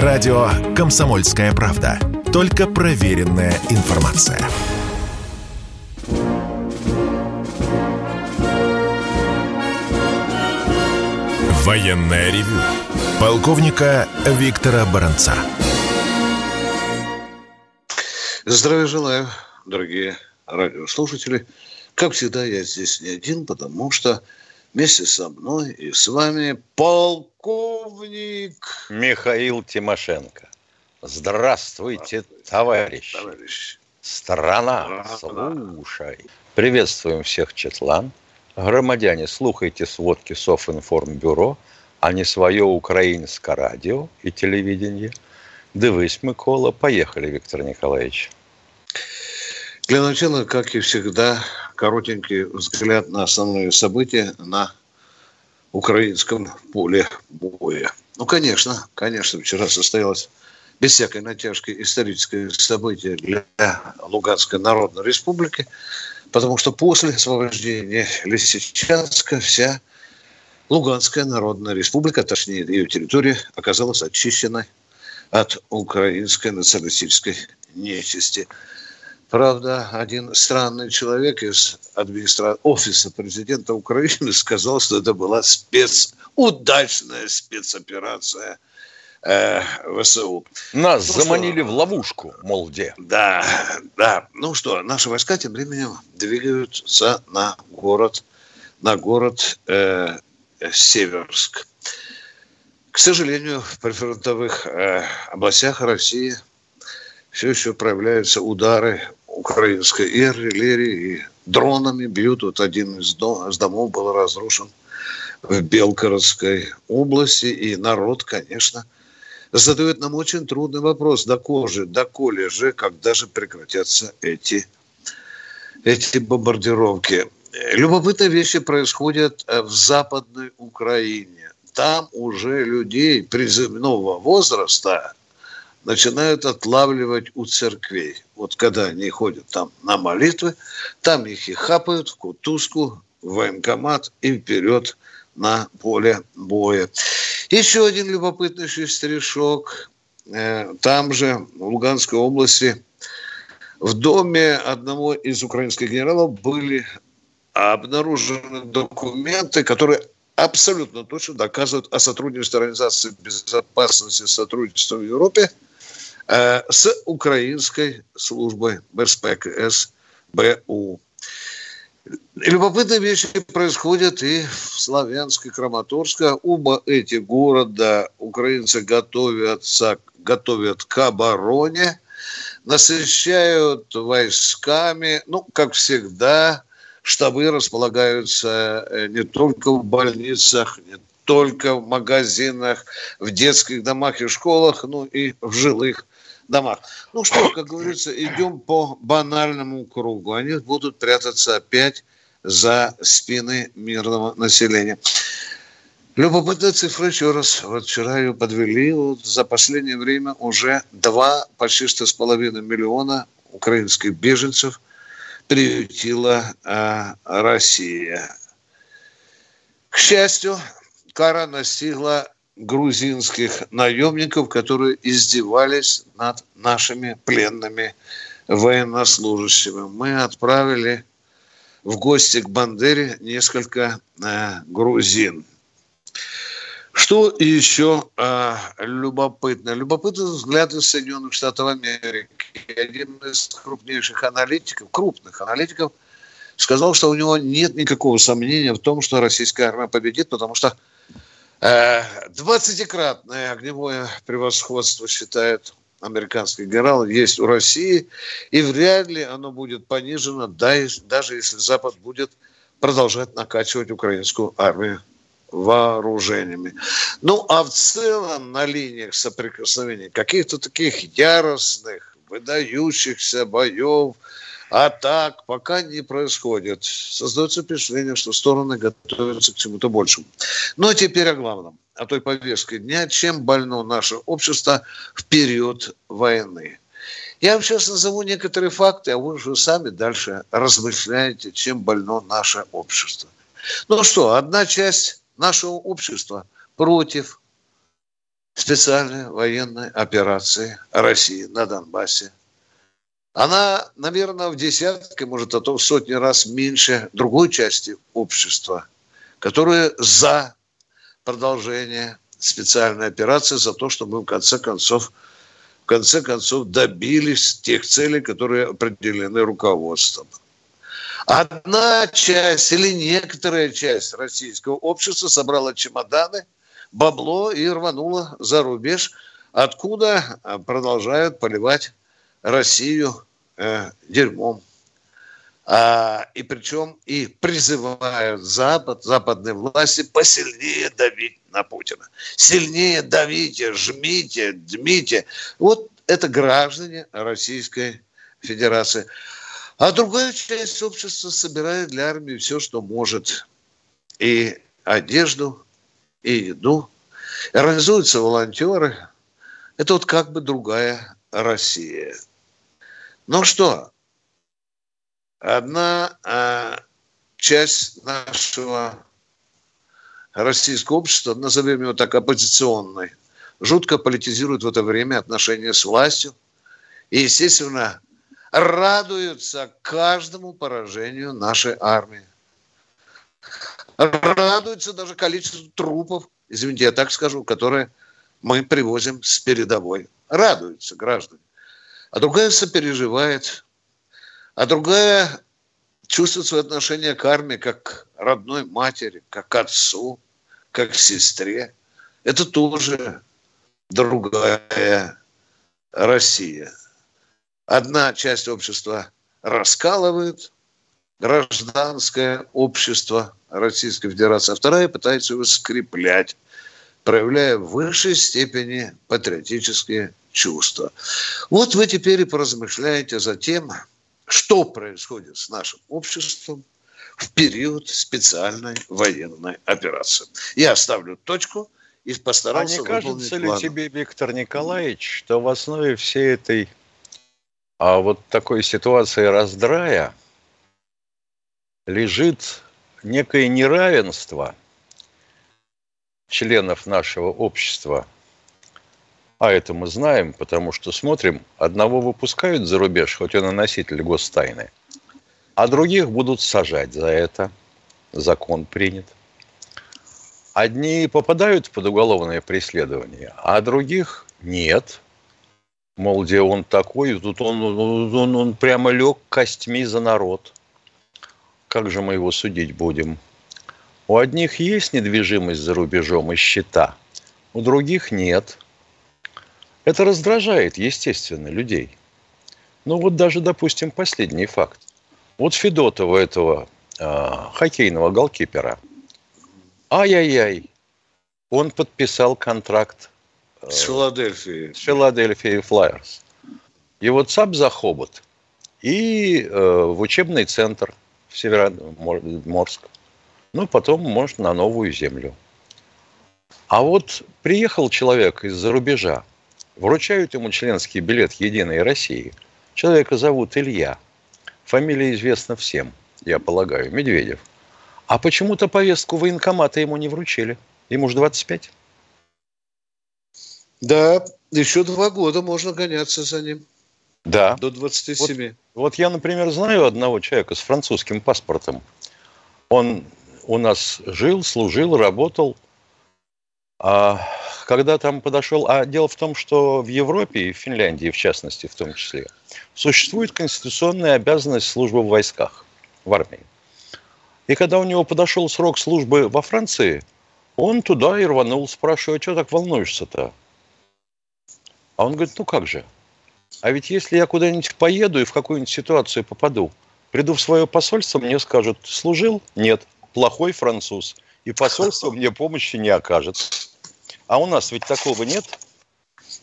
Радио «Комсомольская правда». Только проверенная информация. Военное ревю. Полковника Виктора Баранца. Здравия желаю, дорогие радиослушатели. Как всегда, я здесь не один, потому что вместе со мной и с вами полковник Михаил Тимошенко. Здравствуйте, товарищ. товарищ. Страна, слушай. Приветствуем всех, Четлан. Громадяне, слухайте сводки Софинформбюро, а не свое украинское радио и телевидение. Дивись, Микола. Поехали, Виктор Николаевич. Для начала, как и всегда, коротенький взгляд на основные события на украинском поле боя. Ну, конечно, конечно, вчера состоялось без всякой натяжки историческое событие для Луганской Народной Республики, потому что после освобождения Лисичанска вся Луганская Народная Республика, точнее ее территория, оказалась очищенной от украинской националистической нечисти. Правда, один странный человек из администрации офиса президента Украины сказал, что это была спец, удачная спецоперация э, ВСУ. Нас ну, заманили что? в ловушку, мол, где. Да, да. Ну что, наши войска тем временем двигаются на город, на город э, Северск. К сожалению, в прифронтовых э, областях России все еще проявляются удары украинской и артиллерии, и дронами бьют. Вот один из, дом, из домов был разрушен в Белгородской области, и народ, конечно, задает нам очень трудный вопрос, до кожи, до коли же, когда же прекратятся эти, эти бомбардировки. Любопытные вещи происходят э, в Западной Украине. Там уже людей призывного возраста начинают отлавливать у церквей. Вот когда они ходят там на молитвы, там их и хапают в кутузку, в военкомат и вперед на поле боя. Еще один любопытный шестерешок. Э, там же, в Луганской области, в доме одного из украинских генералов были обнаружены документы, которые абсолютно точно доказывают о сотрудничестве Организации безопасности сотрудничества в Европе – Э, с украинской службой БСПК СБУ. Любопытные вещи происходят и в Славянске, Краматорске. Оба эти города украинцы готовятся, готовят к обороне, насыщают войсками. Ну, как всегда, штабы располагаются э, не только в больницах, не только в магазинах, в детских домах и школах, ну и в жилых домах. Ну что, как говорится, идем по банальному кругу. Они будут прятаться опять за спины мирного населения. Любопытная цифра еще раз. Вот вчера ее подвели. Вот за последнее время уже два, почти что с половиной миллиона украинских беженцев приютила э, Россия. К счастью, кара настигла грузинских наемников, которые издевались над нашими пленными военнослужащими. Мы отправили в гости к Бандере несколько э, грузин. Что еще э, любопытно? Любопытный взгляд Соединенных Штатов Америки. Один из крупнейших аналитиков, крупных аналитиков, сказал, что у него нет никакого сомнения в том, что российская армия победит, потому что Двадцатикратное огневое превосходство, считает американский генерал, есть у России, и вряд ли оно будет понижено, даже если Запад будет продолжать накачивать украинскую армию вооружениями. Ну, а в целом на линиях соприкосновения каких-то таких яростных, выдающихся боев – а так пока не происходит. Создается впечатление, что стороны готовятся к чему-то большему. Ну, а теперь о главном, о той повестке дня, чем больно наше общество в период войны. Я вам сейчас назову некоторые факты, а вы уже сами дальше размышляете, чем больно наше общество. Ну что, одна часть нашего общества против специальной военной операции России на Донбассе. Она, наверное, в десятки, может, а то в сотни раз меньше другой части общества, которая за продолжение специальной операции, за то, что мы в конце концов в конце концов добились тех целей, которые определены руководством. Одна часть или некоторая часть российского общества собрала чемоданы, бабло и рванула за рубеж, откуда а, продолжают поливать Россию э, дерьмом. А, и причем и призывают Запад, западные власти посильнее давить на Путина. Сильнее давите, жмите, дмите. Вот это граждане Российской Федерации. А другая часть общества собирает для армии все, что может. И одежду, и еду. Организуются волонтеры. Это вот как бы другая Россия. Ну что, одна а, часть нашего российского общества, назовем его так, оппозиционной, жутко политизирует в это время отношения с властью. И, естественно, радуются каждому поражению нашей армии. Радуются даже количеству трупов, извините, я так скажу, которые мы привозим с передовой. Радуются граждане. А другая сопереживает, а другая чувствует свое отношение к армии как родной матери, как отцу, как сестре. Это тоже другая Россия. Одна часть общества раскалывает гражданское общество Российской Федерации, а вторая пытается его скреплять, проявляя в высшей степени патриотические чувства. Вот вы теперь и поразмышляете за тем, что происходит с нашим обществом в период специальной военной операции. Я ставлю точку – и постарался А не кажется ли план. тебе, Виктор Николаевич, что в основе всей этой а вот такой ситуации раздрая лежит некое неравенство членов нашего общества. А это мы знаем, потому что смотрим, одного выпускают за рубеж, хоть он и носитель гостайны, а других будут сажать за это. Закон принят – Одни попадают под уголовное преследование, а других нет. Мол, где он такой, тут он, он, он, прямо лег костьми за народ. Как же мы его судить будем? У одних есть недвижимость за рубежом и счета, у других нет. Это раздражает, естественно, людей. Ну вот даже, допустим, последний факт. Вот Федотова этого э, хоккейного голкипера – Ай-яй-яй. Он подписал контракт э, с Филадельфией. С Филадельфией Флайерс. Его ЦАП за хобот. И э, в учебный центр в Североморск. Ну, потом, может, на новую землю. А вот приехал человек из-за рубежа, вручают ему членский билет Единой России. Человека зовут Илья. Фамилия известна всем, я полагаю, Медведев – а почему-то повестку военкомата ему не вручили. Ему же 25. Да, еще два года можно гоняться за ним. Да. До 27. Вот, вот я, например, знаю одного человека с французским паспортом. Он у нас жил, служил, работал. А когда там подошел... А дело в том, что в Европе и в Финляндии, в частности, в том числе, существует конституционная обязанность службы в войсках, в армии. И когда у него подошел срок службы во Франции, он туда и рванул, спрашивая, что так волнуешься-то? А он говорит, ну как же? А ведь если я куда-нибудь поеду и в какую-нибудь ситуацию попаду, приду в свое посольство, мне скажут, служил? Нет, плохой француз. И посольство мне помощи не окажет. А у нас ведь такого нет.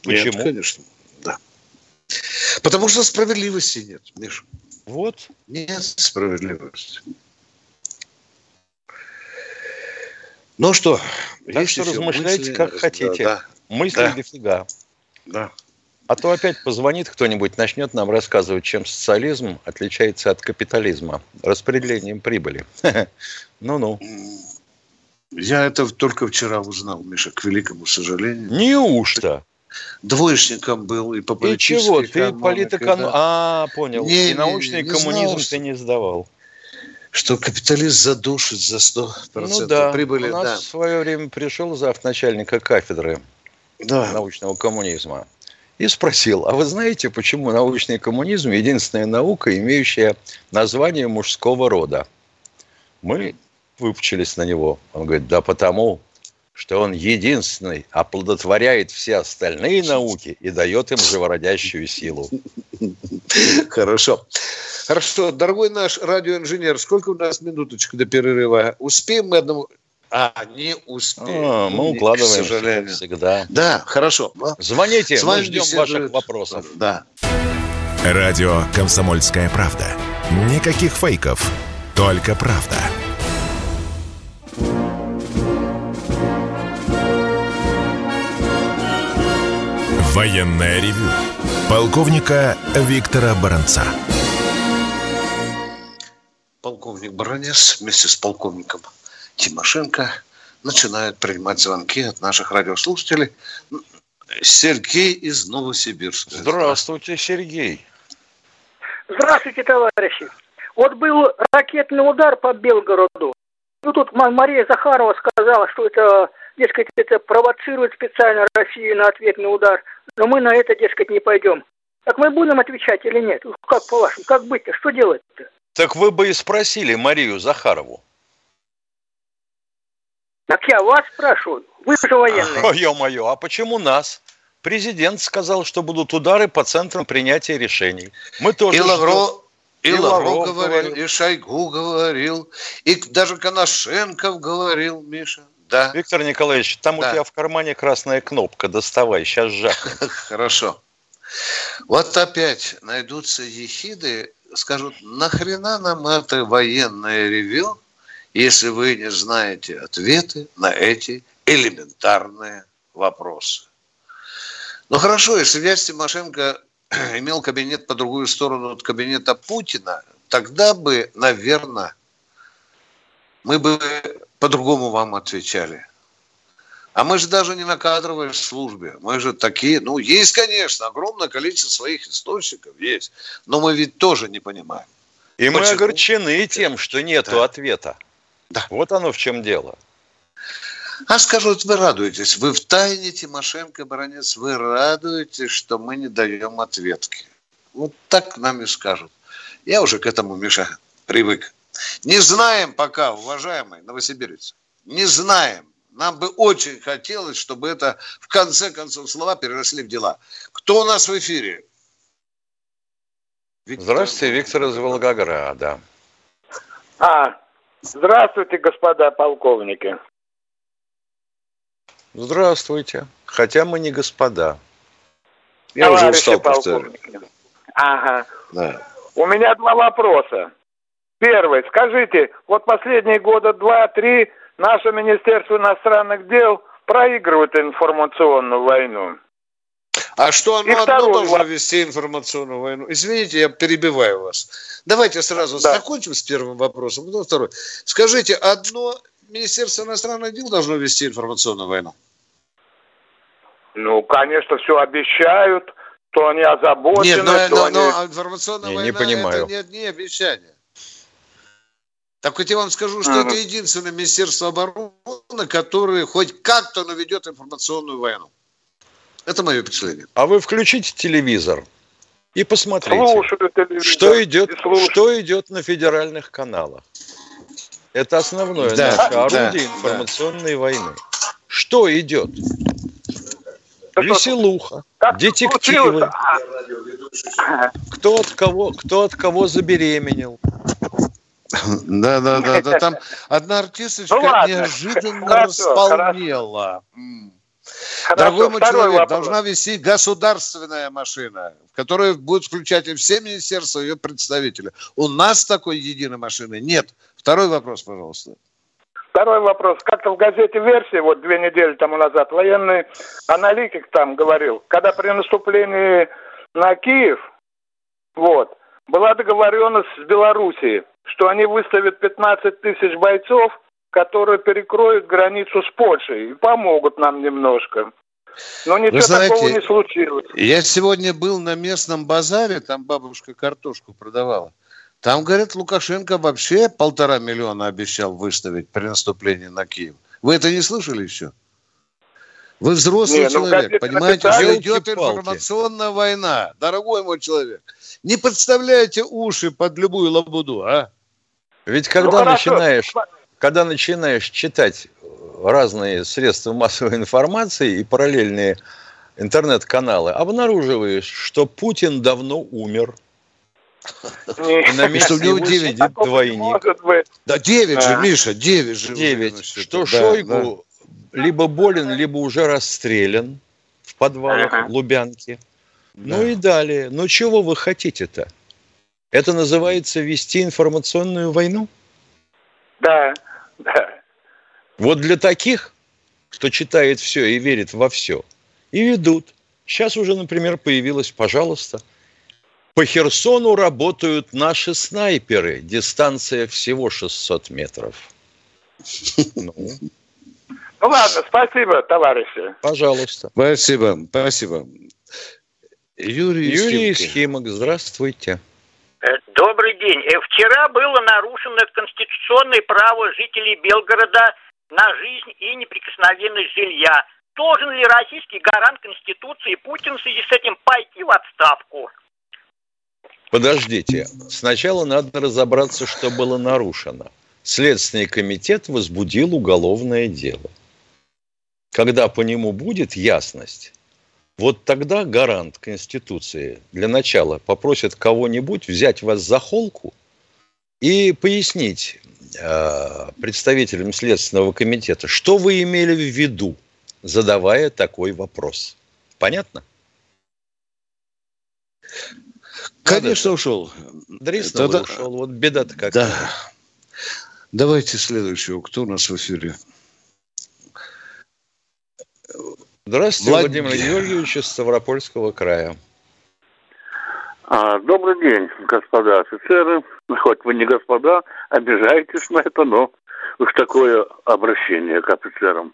Почему? Нет, конечно, да. Потому что справедливости нет, Миша. Вот. Нет справедливости. Ну что, так что размышляйте, мысли, как хотите. Да, Мысли да. дофига. Да. А то опять позвонит кто-нибудь, начнет нам рассказывать, чем социализм отличается от капитализма. Распределением прибыли. Ну-ну. Я это только вчера узнал, Миша, к великому сожалению. Неужто? Двоечником был и по И чего? Ты политэконом... да. А, понял. Не, и научный не, не коммунизм знал, ты не сдавал. Что капиталист задушит за 100% Ну да, прибыли. у нас да. в свое время пришел зав. начальника кафедры Да. научного коммунизма и спросил, а вы знаете, почему научный коммунизм единственная наука, имеющая название мужского рода? Мы выпучились на него. Он говорит, да потому, что он единственный оплодотворяет все остальные науки и дает им живородящую силу. Хорошо. Хорошо. Дорогой наш радиоинженер, сколько у нас минуточек до перерыва? Успеем мы одному... А, не успеем. А, мы Не, укладываемся, К сожалению. всегда. Да, хорошо. Звоните, С мы вами ждем беседует- ваших вопросов. Да. Радио «Комсомольская правда». Никаких фейков, только правда. Военное ревю полковника Виктора Баранца. Полковник Баранец вместе с полковником Тимошенко начинают принимать звонки от наших радиослушателей. Сергей из Новосибирска. Здравствуйте, Сергей. Здравствуйте, товарищи. Вот был ракетный удар по Белгороду. Ну, тут Ма- Мария Захарова сказала, что это, дескать, это провоцирует специально Россию на ответный удар. Но мы на это, дескать, не пойдем. Так мы будем отвечать или нет? Ну, Как по-вашему? Как быть-то? Что делать-то? Так вы бы и спросили Марию Захарову. Так я вас спрашиваю. Вы же военные. Ой, ё-моё, а почему нас? Президент сказал, что будут удары по центрам принятия решений. Мы тоже И. Лавров, и И Лавров Лавров говорил, говорил. и Шойгу говорил, и даже Коношенков говорил, Миша. Да, Виктор Николаевич, там Да. у тебя в кармане красная кнопка, доставай, сейчас жахнет. хорошо. Вот опять найдутся ехиды, скажут, нахрена нам это военное ревю, если вы не знаете ответы на эти элементарные вопросы. Ну хорошо, если с Тимошенко имел кабинет по другую сторону от кабинета Путина, тогда бы, наверное, мы бы по-другому вам отвечали. А мы же даже не на кадровой службе. Мы же такие, ну, есть, конечно, огромное количество своих источников, есть. Но мы ведь тоже не понимаем. И мы Почему? огорчены тем, что нету Да. ответа. Да. Вот оно в чем дело. А скажут, вы радуетесь, вы в тайне Тимошенко, Баранец, вы радуетесь, что мы не даем ответки. Вот так нам и скажут. Я уже к этому, Миша, привык. Не знаем пока, уважаемые новосибирцы, не знаем. Нам бы очень хотелось, чтобы это в конце концов слова переросли в дела. Кто у нас в эфире? Виктор Здравствуйте, Виктор из Волгограда. А, здравствуйте, господа полковники. Здравствуйте. Хотя мы не господа. Я уже Товарищи устал повторять. полковники. Ага. Да. У меня два вопроса. Первый. Скажите, вот последние года два-три наше Министерство иностранных дел проигрывает информационную войну. А что оно И одно второй должно вопрос. вести информационную войну? Извините, я перебиваю вас. Давайте сразу Да. закончим с первым вопросом, потом второй. Скажите, одно Министерство иностранных дел должно вести информационную войну? Ну, конечно, все обещают, то они озабочены, Нет, но, то но- они... но информационная Не, война не понимаю. это не, не обещание. Так вот я вам скажу, что Ага. это единственное Министерство обороны, которое хоть как-то наведет информационную войну. Это мое впечатление. А вы включите телевизор и посмотрите, Слушаю телевизор. что идет, что идет на федеральных каналах. Это основное Да, наше да, орудие да. информационной войны. Что идет? Да что- Веселуха, как детективы, кто от кого, кто от кого забеременел. Да, да, да, да. Там одна артисточка Ну неожиданно Хорошо, располнела. М. Хорошо, Дорогой мой человек, вопрос. должна вести государственная машина, в которой будут включать и все министерства, и ее представители. У нас такой единой машины нет. Второй вопрос, пожалуйста. Второй вопрос. Как-то в газете «Версия», вот две недели тому назад, военный аналитик там говорил, когда при наступлении на Киев, вот, была договоренность с Белоруссией, что они выставят 15 тысяч бойцов которые перекроют границу с Польшей и помогут нам немножко. Но ничего Вы знаете, такого не случилось. Я сегодня был на местном базаре, там бабушка картошку продавала. Там, говорят, Лукашенко вообще полтора миллиона обещал выставить при наступлении на Киев. Вы это не слышали еще? Вы взрослый не, ну, человек, понимаете, что идет информационная война, дорогой мой человек. Не подставляйте уши под любую лабуду, а? Ведь когда ну, начинаешь, когда начинаешь читать разные средства массовой информации и параллельные интернет-каналы, обнаруживаешь, что Путин давно умер. И на месте его сидит двойник. Да 9 же, Миша, 9 же. 9. Что Шойгу либо болен, либо уже расстрелян в подвалах. Лубянки. Ну и далее. Ну чего вы хотите-то? Это называется вести информационную войну? Да, да. Вот для таких, кто читает все и верит во все, и ведут. Сейчас уже, например, появилось, пожалуйста, по Херсону работают наши снайперы. Дистанция всего 600 метров. Ну, ну ладно, спасибо, товарищи. Пожалуйста. Спасибо, спасибо. Юрий, Юрий Схимок, здравствуйте. Э, добрый день. Э, вчера было нарушено конституционное право жителей Белгорода на жизнь и неприкосновенность жилья. Должен ли российский гарант Конституции Путин в связи с этим пойти в отставку? Подождите. Сначала надо разобраться, что было нарушено. Следственный комитет возбудил уголовное дело. Когда по нему будет ясность, вот тогда гарант Конституции для начала попросит кого-нибудь взять вас за холку и пояснить э, представителям Следственного комитета, что вы имели в виду, задавая такой вопрос. Понятно? Конечно, ушел. Дриснов Тогда... ушел. Вот беда-то какая. Да. Давайте следующего. Кто у нас в эфире? Здравствуйте, Влад... Владимир Георгиевич из Ставропольского края. А, добрый день, господа офицеры. Хоть вы не господа, обижаетесь на это, но уж такое обращение к офицерам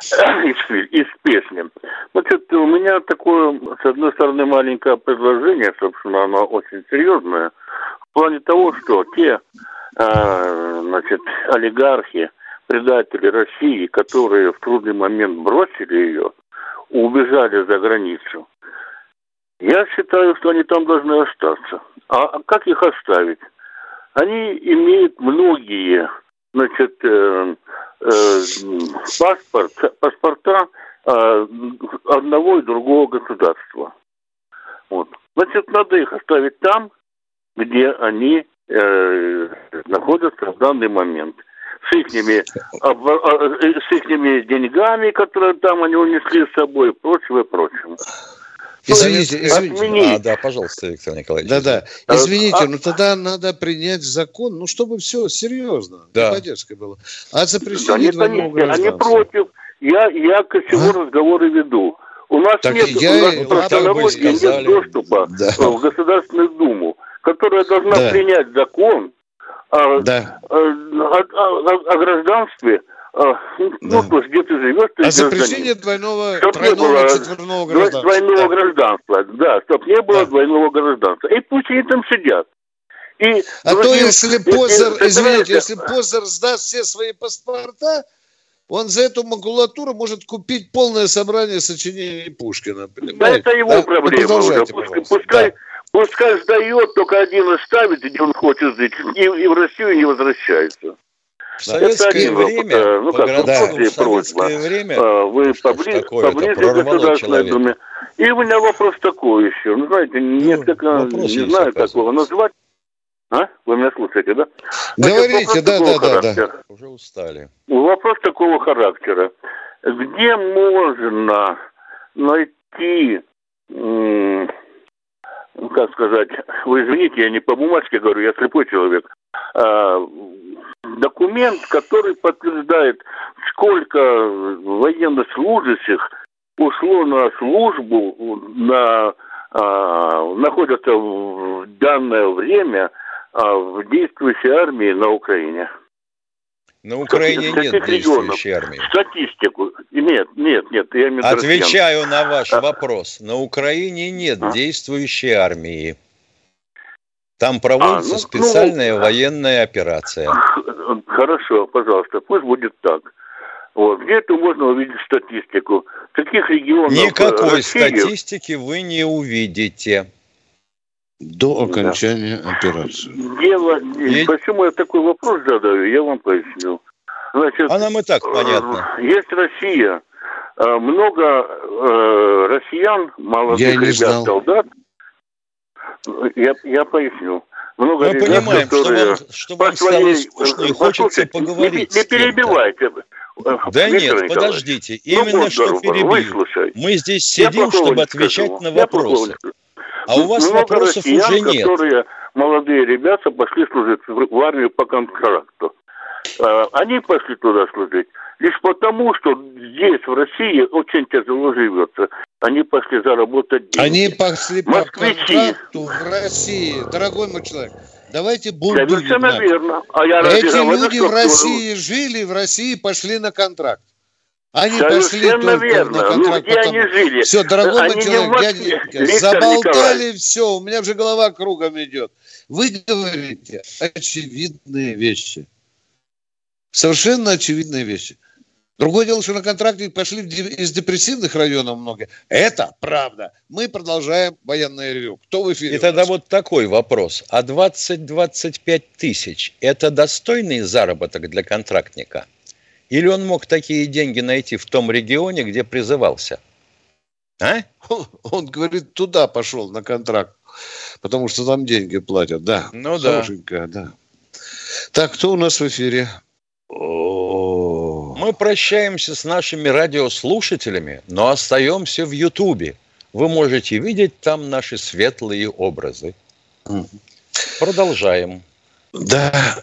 из, из песни. Значит, у меня такое, с одной стороны, маленькое предложение, собственно, оно очень серьезное, в плане того, что те, э, значит, олигархи, предатели России, которые в трудный момент бросили ее, убежали за границу, я считаю, что они там должны остаться. А как их оставить? Они имеют многие, значит, э, э, паспорт, паспорта э, одного и другого государства. Вот. Значит, надо их оставить там, где они э, находятся в данный момент – с ихними, а, с ихними деньгами, которые там они унесли с собой, и прочее, и прочее. Извините, извините. Отменить. А, да, пожалуйста, Виктор Николаевич. Да-да. Извините, а, но тогда надо принять закон, ну, чтобы все серьезно, да. поддержка была. А запрещение да, нет, они, они против. Я, я к чему а? разговоры веду. У нас так нет, я, у нас простонародья нет доступа да. в Государственную Думу, которая должна да. принять закон, да. о, о, о, гражданстве, ну, да. где ты живешь, ты А запрещение двойного, чтоб тройного, не было четверного гражданства. Двойного да. гражданства, да, чтобы не было да. двойного гражданства. И пусть они там сидят. И, а то если Позер, извините, если Позер сдаст все свои паспорта, он за эту макулатуру может купить полное собрание сочинений Пушкина. Понимаете? Да, это его да? проблема уже. Пускай, пускай, да. Пускай сдает, только один оставит, где он хочет жить, и, и в Россию не возвращается. В советское время, ну как, да, в советское время, а, вы поближе, поближе к Государственной Думе. И у меня вопрос такой еще. Ну, знаете, ну, несколько, не знаю, как его назвать. А? Вы меня слушаете, да? Говорите, да, да, да, да. Уже устали. Вопрос такого характера. Где можно найти ну, как сказать, вы извините, я не по бумажке говорю, я слепой человек, а, документ, который подтверждает, сколько военнослужащих ушло на службу, на, а, находятся в данное время а, в действующей армии на Украине. На Украине Каких нет регионов? действующей армии. Статистику. Нет, нет, нет. Я. Отвечаю на ваш А- вопрос. На Украине нет А? действующей армии. Там проводится ну, специальная ну, военная операция. Хорошо, пожалуйста, пусть будет так. Вот. Где это можно увидеть статистику? Каких регионах э, Никакой России- статистики вы не увидите. До окончания операции. Дело, Есть- почему я такой вопрос задаю, я вам поясню. Значит, А нам и так понятно. э, есть Россия, э, много э, россиян, молодых Я и ребят, знал. солдат. Я, я поясню. Много Мы ребят, понимаем, что которые вам, что вам стало скучно и хочется поговорить Не, не перебивайте. Да Виктор нет, Николаевич. подождите. Ну, Именно вот что перебью. выслушай. Мы здесь Я сидим, чтобы отвечать на Я вопросы. скажу. А у вас Много вопросов россиян, уже нет. которые, молодые ребята, пошли служить в армию по контракту. А, Они пошли туда служить лишь потому, что здесь, в России, очень тяжело живется. Они пошли заработать деньги. Они пошли по Москвичи. контракту в России. Дорогой мой человек, давайте будем Совершенно верно. А я Эти люди в России жили, в России пошли на контракт. Они пошли Совершенно только верно. на Ну, где они жили? Все, дорогой Они мой человек, Виктор заболтали Николаевич. все, у меня уже голова кругом идет. Вы говорите очевидные вещи. Совершенно очевидные вещи. Другое дело, что на контракте пошли из депрессивных районов многие. Это правда. Мы продолжаем военное ревю. Кто в эфире? И тогда вот такой вопрос. А 20-25 тысяч – это достойный заработок для контрактника? Или он мог такие деньги найти в том регионе, где призывался? А? Он говорит, туда пошел на контракт, потому что там деньги платят. Да, Ну да. хорошенькая, да. Так, кто у нас в эфире? О, Мы прощаемся с нашими радиослушателями, но остаемся в Ютубе. Вы можете видеть там наши светлые образы. Продолжаем. Да,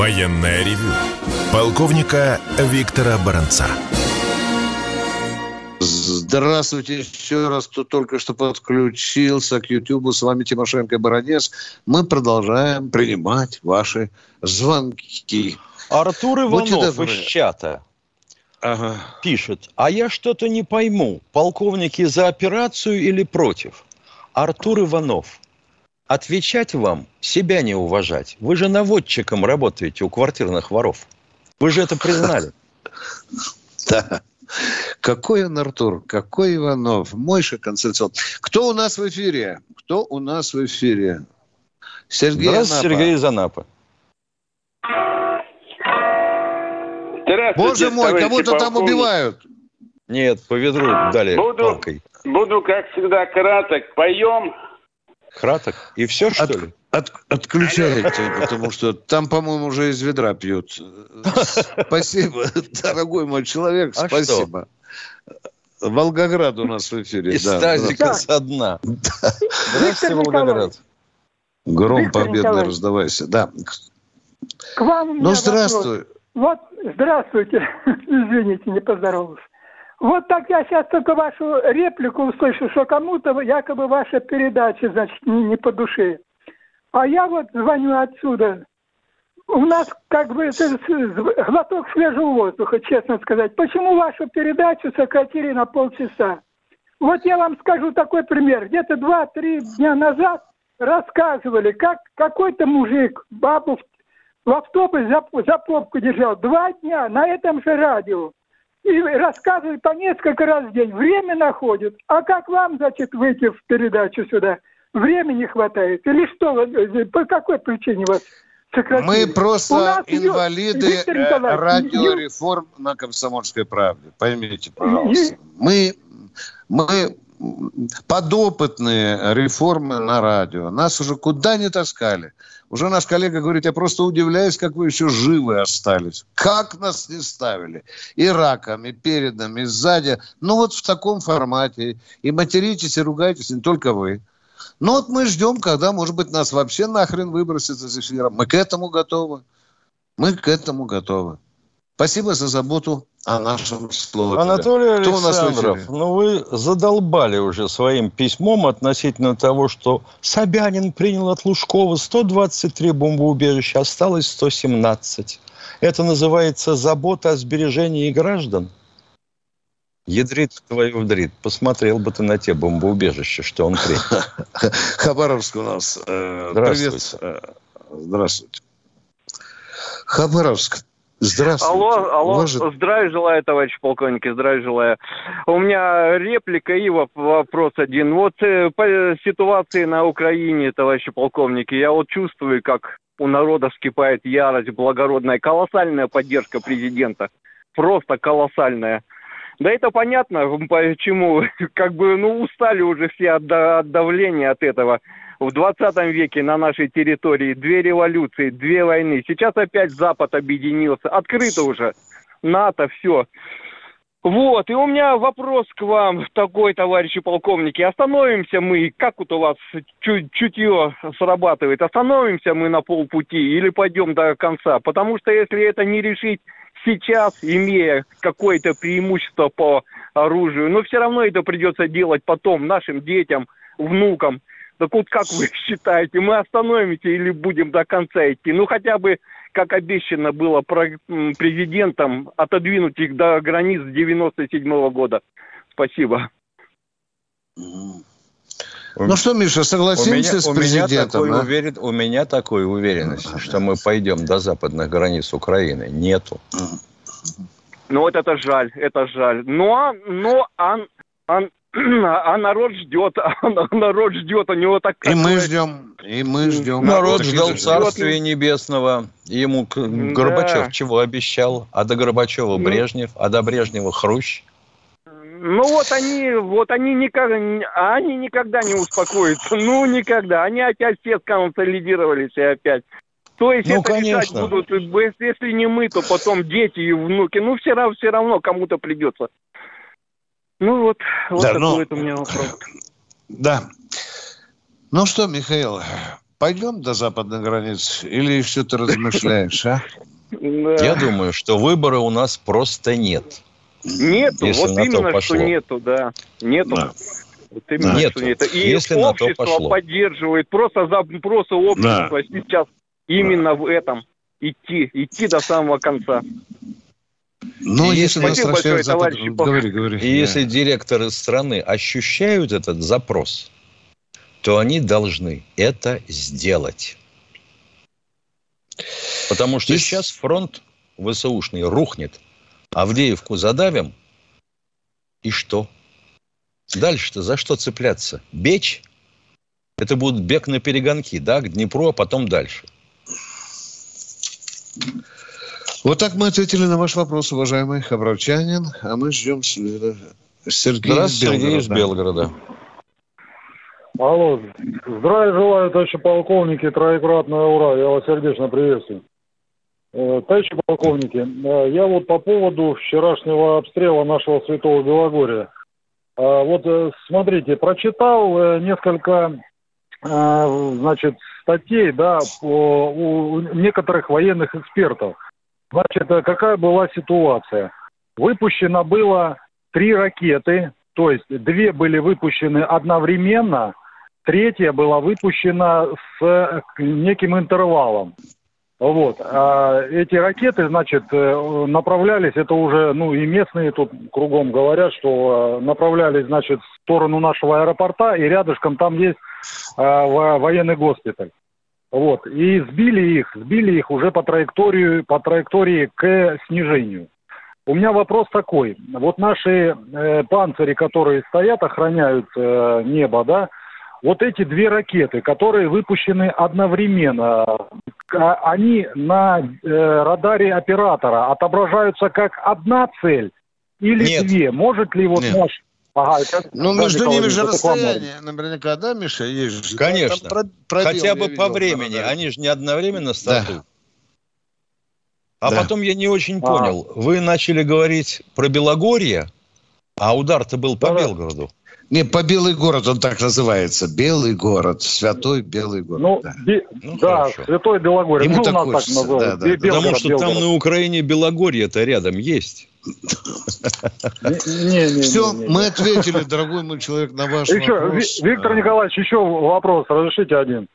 Военное ревю полковника Виктора Баранца. здравствуйте еще раз, кто только что подключился к Ютубу. С вами Тимошенко Баранец. Мы продолжаем принимать ваши звонки. Артур Иванов из чата Ага. пишет, а я что-то не пойму, полковники за операцию или против? Артур Иванов, отвечать вам, себя не уважать. Вы же наводчиком работаете у квартирных воров. Вы же это признали. Да. Какой он, Артур, какой Иванов, Мойша Конституцион. Кто у нас в эфире? Кто у нас в эфире? Сергей Здравствуйте, Анапа. Сергей из Анапы. Боже мой, кого-то там убивают. Нет, по ведру дали Буду- палкой. Буду, как всегда, краток. Поем. Краток. И все, что От- ли? От- отключайте, потому что там, по-моему, уже из ведра пьют. Спасибо, дорогой мой человек, А спасибо. Волгоград у нас в эфире. Из да, тазика да. со дна. Здравствуйте, Волгоград. Гром Виктор Николаевич. раздавайся. Да. К вам у меня Ну, вопрос. здравствуй. Вот, здравствуйте. Извините, не поздоровался. Вот так я сейчас только вашу реплику услышал, что кому-то якобы ваша передача, значит, не, не по душе. А я вот звоню отсюда. У нас как бы это глоток свежего воздуха, честно сказать. Почему вашу передачу сократили на полчаса? Вот я вам скажу такой пример. Где-то два-три дня назад рассказывали, как какой-то мужик бабу в автобус за, за попку держал два дня на этом же радио. И рассказывает по несколько раз в день. Время находит. А как вам, значит, выйти в передачу сюда? Времени не хватает? Или что? э, По какой причине вас сократили? Мы просто инвалиды э, Николаевич, радиореформ на Комсомольской правде. Поймите, пожалуйста. Мы, мы подопытные реформы на радио. Нас уже куда не таскали. Уже наш коллега говорит, я просто удивляюсь, как вы еще живы остались. Как нас не ставили? И раком, и передом, и сзади. Ну вот в таком формате. И материтесь, и ругайтесь не только вы. Ну вот мы ждем, когда, может быть, нас вообще нахрен выбросят из эфира. Мы к этому готовы. Мы к этому готовы. Спасибо за заботу о нашем слове. Анатолий Александров, ну вы задолбали уже своим письмом относительно того, что Собянин принял от Лужкова 123 бомбоубежища, осталось 117. Это называется забота о сбережении граждан? Ядрит твою вдрит. Посмотрел бы ты на те бомбоубежища, что он принял. Хабаровск у нас. Э, Здравствуйте. Привет. Э, здравствуйте. Хабаровск. Здравствуйте. Алло, алло, Может... здравия желаю, товарищ полковник, здравия желаю. У меня реплика и вопрос один. Вот э, по ситуации на Украине, товарищи полковники, я вот чувствую, как у народа вскипает ярость благородная, колоссальная поддержка президента. Просто колоссальная. Да это понятно, почему. Как бы, ну, устали уже все от, от давления от этого в 20 веке на нашей территории две революции, две войны. Сейчас опять Запад объединился. Открыто уже. НАТО, все. Вот, и у меня вопрос к вам такой, товарищи полковники. Остановимся мы, как вот у вас чуть, чутье срабатывает, остановимся мы на полпути или пойдем до конца? Потому что если это не решить сейчас, имея какое-то преимущество по оружию, но все равно это придется делать потом нашим детям, внукам. Так вот как вы считаете, мы остановимся или будем до конца идти? Ну хотя бы, как обещано было президентом, отодвинуть их до границ 97 -го года. Спасибо. Ну что, Миша, согласимся меня, с президентом? У меня, такой, а? уверен, у меня такой уверенности, что мы пойдем до западных границ Украины, нету. Ну вот это жаль, это жаль. Но, но он, он, а народ ждет, а народ ждет, у него так... И мы ждем, и мы ждем. Народ ждал Царствия Небесного. Ему Горбачев да. чего обещал? А до Горбачева ну. Брежнев, а до Брежнева Хрущ. Ну вот они, вот они никогда, они никогда не успокоятся, ну никогда. Они опять все сконсолидировались и опять. То есть ну, это конечно. будут, если не мы, то потом дети и внуки. Ну все равно, все равно кому-то придется. Ну вот, вот да, такой ну, у меня вопрос. Да. Ну что, Михаил, пойдем до западных границ или что ты размышляешь, а? Я думаю, что выбора у нас просто нет. Нету, Если вот именно, пошло. что нету, да. Нету. Да. Вот именно, Нету. что нету. И Если общество на то пошло. поддерживает, просто, за, просто общество да. сейчас именно в этом идти, идти до самого конца. Ну, если нас большое, запад... говори, говори. И да. если директоры страны ощущают этот запрос, то они должны это сделать. Потому что Здесь... сейчас фронт ВСУшный рухнет. Авдеевку задавим, и что? Дальше-то за что цепляться? Бечь? Это будут бег на перегонки, да, к Днепру, а потом дальше. Вот так мы ответили на ваш вопрос, уважаемый хабаровчанин. А мы ждем Сергея Здравствуйте, из Белгорода. Алло, здравия желаю, товарищи полковники, троекратное ура, я вас сердечно приветствую. Э, товарищи полковники, э, я вот по поводу вчерашнего обстрела нашего Святого Белогория. Э, вот смотрите, прочитал несколько, значит, статей, да, у некоторых военных экспертов – Значит, э, какая была ситуация? Выпущено было три ракеты, то есть две были выпущены одновременно, третья была выпущена с э, неким интервалом. Вот. А эти ракеты, значит, э, направлялись, это уже, ну, и местные тут кругом говорят, что направлялись, значит, в сторону нашего аэропорта, и рядышком там есть военный госпиталь. Вот. И сбили их, сбили их уже по траектории, по траектории к снижению. У меня вопрос такой. Вот наши э, панцири, которые стоят, охраняют э, небо, да, вот эти две ракеты, которые выпущены одновременно, а, они на э, радаре оператора отображаются как одна цель или Нет. две? Может ли вот Нет. наш... Ага, это, Ну, да, между ними же расстояние, наверняка, да, Миша, есть же. Конечно. Там про- пробел, Хотя бы видел по на времени. радаре. Они же не одновременно стартуют. А Да. потом я не очень А. понял. Вы начали говорить про Белогорье, а удар-то был по Да-да. Белгороду. Не, по Белый город он так называется. Белый город. Святой Белый город. Ну, да. Бе- Ну, да, хорошо. Святой Белогорье. Ему ну, так так называют. да, да, Бе- да. Белгород, Потому что там Белгород. на Украине Белогорье-то рядом есть. Не, не, не, Все, не, не. мы ответили, дорогой мой человек, на ваш Еще, вопрос. Ви- Виктор Николаевич, еще вопрос, разрешите один.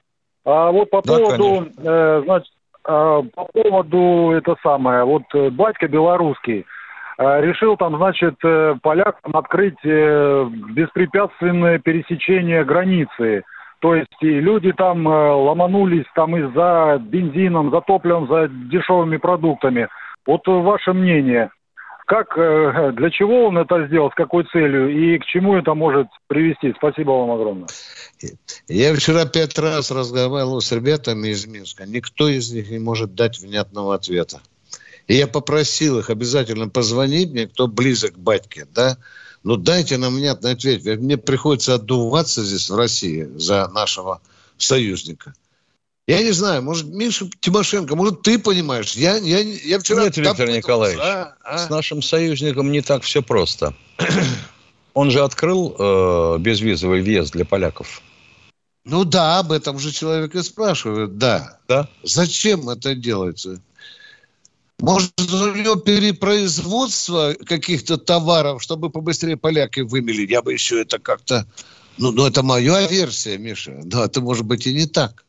А вот по Да, поводу, э, значит, а, по поводу это самое, вот э, батька белорусский э, решил там, значит, э, полякам открыть э, беспрепятственное пересечение границы. То есть и люди там э, ломанулись там и за бензином, за топливом, за дешевыми продуктами. Вот э, ваше мнение, как, э, для чего он это сделал, с какой целью и к чему это может привести? Спасибо вам огромное. Я вчера пять раз разговаривал с ребятами из Минска. Никто из них не может дать внятного ответа. И я попросил их обязательно позвонить мне, кто близок к батьке, да, ну дайте нам внятный ответ. Мне приходится отдуваться здесь, в России, за нашего союзника. Я не знаю, может, Миша Тимошенко, может, ты понимаешь. Я, я, я вчера... Нет, Виктор Николаевич, а, а. С нашим союзником не так все просто. Он же открыл э, безвизовый въезд для поляков. Ну да, об этом же человек и спрашивает, да. Да. Зачем это делается? Может, у него перепроизводство каких-то товаров, чтобы побыстрее поляки вымели? Я бы еще это как-то... Ну, ну, это моя версия, Миша. Но это может быть и не так.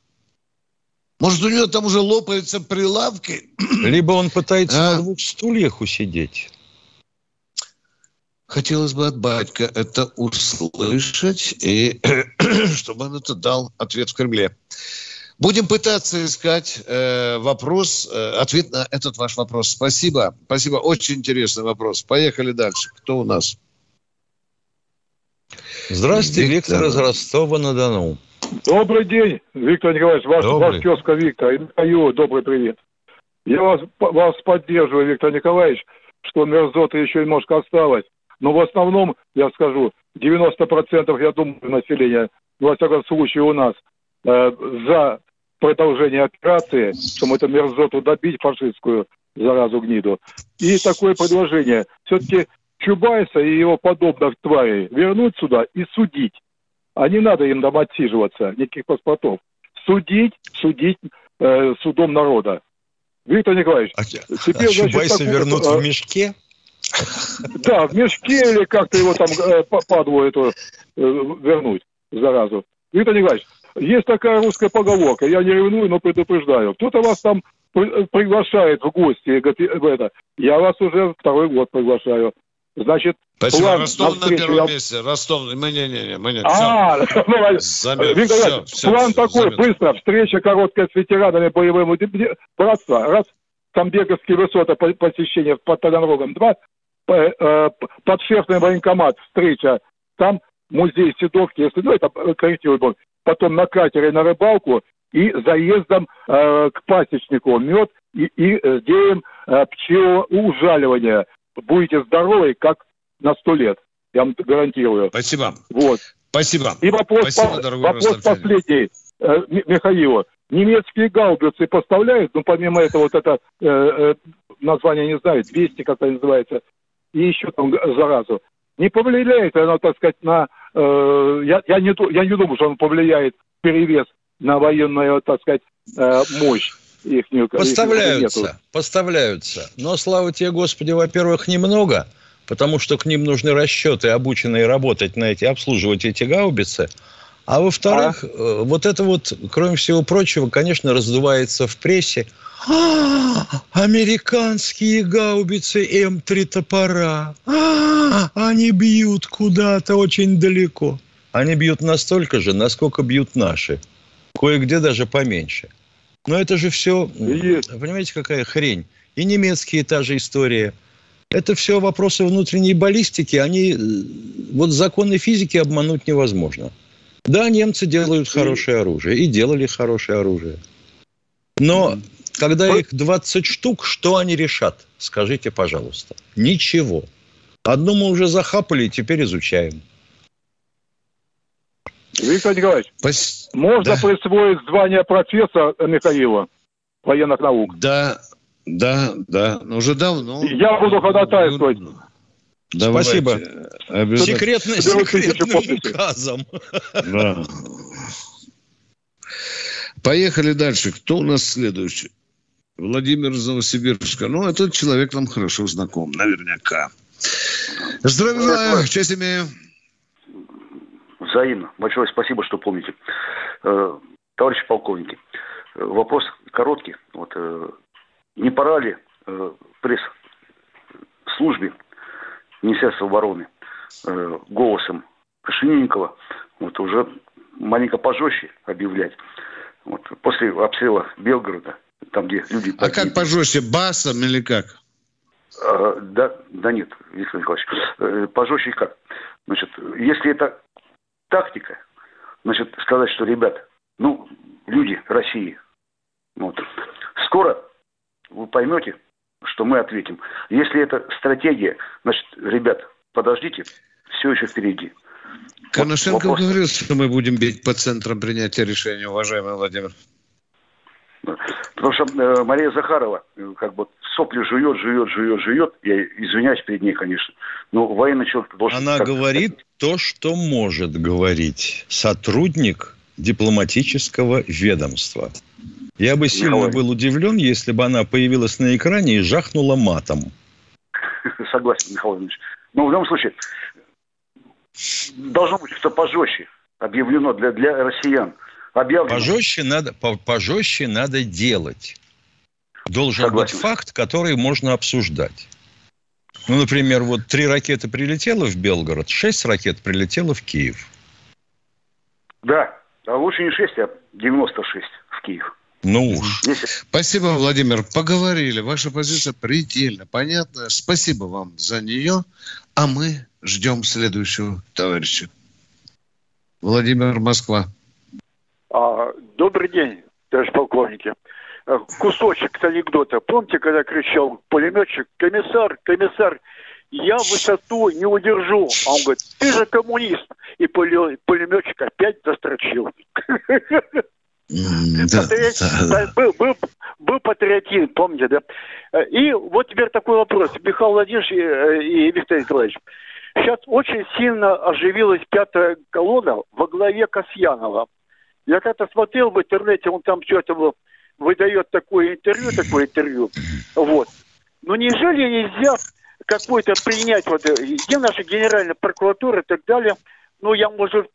Может, у него там уже лопаются прилавки? Либо он пытается А? на двух стульях усидеть. Хотелось бы от батька это услышать, и чтобы он это дал ответ в Кремле. Будем пытаться искать э, вопрос, э, ответ на этот ваш вопрос. Спасибо, спасибо, очень интересный вопрос. Поехали дальше. Кто у нас? Здравствуйте, Виктор. Виктор из Ростова-на-Дону. Добрый день, Виктор Николаевич, ваш, Добрый. ваш тезка Виктор. И Даю добрый привет. Я вас, вас поддерживаю, Виктор Николаевич, что мерзоты еще немножко осталось. Но в основном, я скажу, 90% я думаю, населения, во всяком случае у нас, э, за продолжение операции, чтобы эту мерзоту добить, фашистскую заразу гниду. И такое предложение. Все-таки Чубайса и его подобных тварей вернуть сюда и судить. А не надо им там отсиживаться, никаких паспортов. Судить, судить э, судом народа. Виктор Николаевич, А, Теперь, а значит, Чубайса такую- вернут а- в мешке? да, в мешке или как-то его там э, падлу эту э, вернуть, заразу. Виктор Николаевич, есть такая русская поговорка, я не ревную, но предупреждаю. Кто-то вас там при- приглашает в гости, говорит, э, это. я вас уже второй год приглашаю. Значит, Спасибо. план Ростов на первом я- месте. Ростов. Мы не, не, не, мы не. А, ну, Замер. Виктор Николаевич, всё, план всё, такой, замер. быстро, встреча короткая с ветеранами боевым братства. Раз, Тамбековские высоты по- посещение под Таганрогом. Два, э, подшефный военкомат, встреча. Там музей Седовки, если, ну, это э, корректирует был. Потом на катере на рыбалку и заездом э, к пасечнику мед и, и э, сделаем э, пчелоужаливание. Будете здоровы, как на сто лет. Я вам гарантирую. Спасибо. Вот. Спасибо. И вопрос, Спасибо, по- вопрос последний э, Михаилу. Немецкие гаубицы поставляют, ну, помимо этого, вот это э, э, название не знаю, 200 как-то называется, и еще там заразу. Не повлияет оно, так сказать, на... э, я, я, не, я не думаю, что он повлияет перевес на военную, так сказать, э, мощь их. Поставляются, поставляются. Но, слава тебе, Господи, во-первых, немного, потому что к ним нужны расчеты, обученные работать на эти, обслуживать эти гаубицы. А во-вторых, э, вот это вот, кроме всего прочего, конечно, раздувается в прессе. «А, американские гаубицы М3 топора. А, они бьют куда-то очень далеко. Они бьют настолько же, насколько бьют наши. Кое-где даже поменьше. Но это же все, Есть. понимаете, какая хрень. И немецкие та же история. Это все вопросы внутренней баллистики. Они, э, вот законы физики обмануть невозможно. Да, немцы делают хорошее оружие. И делали хорошее оружие. Но когда их 20 штук, что они решат? Скажите, пожалуйста. Ничего. Одну мы уже захапали, теперь изучаем. Виктор Николаевич, Пос... можно да. присвоить звание профессора Михаила военных наук? Да, да, да, уже давно. Я буду ходатайствовать. Давайте. Спасибо. Секретно, секретным указом. Да. Поехали дальше. Кто у нас следующий? Владимир из Новосибирска. Ну, этот человек нам хорошо знаком, наверняка. Здравия желаю, честь имею. Взаимно. Большое спасибо, что помните. Э, товарищи полковники, э, вопрос короткий. Вот, э, не пора ли пресс-службе Министерства обороны голосом Кашиненкова вот, уже маленько пожестче объявлять. Вот, после обстрела Белгорода, там, где люди... А как пожестче, басом или как? А, да, да нет, Виктор Николаевич. Пожестче как? Значит, если это тактика, значит, сказать, что, ребят, ну, люди России, вот, скоро вы поймете, что мы ответим. Если это стратегия, значит, ребят, подождите, все еще впереди. Коношенко вот говорил, что мы будем бить по центрам принятия решения, уважаемый Владимир. Потому что э, Мария Захарова э, как бы сопли жует, жует, жует, жует. Я извиняюсь перед ней, конечно. Но военный человек должен... Она говорит то, что может говорить сотрудник дипломатического ведомства. Я бы сильно Николай. был удивлен, если бы она появилась на экране и жахнула матом. Согласен, Михаил Ильич. Но в любом случае, должно быть что пожестче объявлено для, для россиян. Объявлено. Пожестче надо, пожестче надо делать. Должен Согласен. быть факт, который можно обсуждать. Ну, например, вот три ракеты прилетело в Белгород, шесть ракет прилетело в Киев. Да, а лучше не шесть, а 96 в Киев. Ну уж. Спасибо, Владимир. Поговорили. Ваша позиция предельно понятна. Спасибо вам за нее. А мы ждем следующего товарища. Владимир Москва. А, добрый день, товарищ полковники. Э, кусочек анекдота. Помните, когда кричал пулеметчик, комиссар, комиссар, я высоту не удержу. А он говорит, ты же коммунист. И пулеметчик опять застрочил. Был, патриотизм, помните, да? Э, и вот теперь такой вопрос. Михаил Владимирович э, и Виктор Николаевич. Сейчас очень сильно оживилась пятая колонна во главе Касьянова. Я как-то смотрел в интернете, он там что-то выдает такое интервью, такое интервью. Вот. Но неужели нельзя какой-то принять, вот, где наша генеральная прокуратура и так далее, ну, я, может,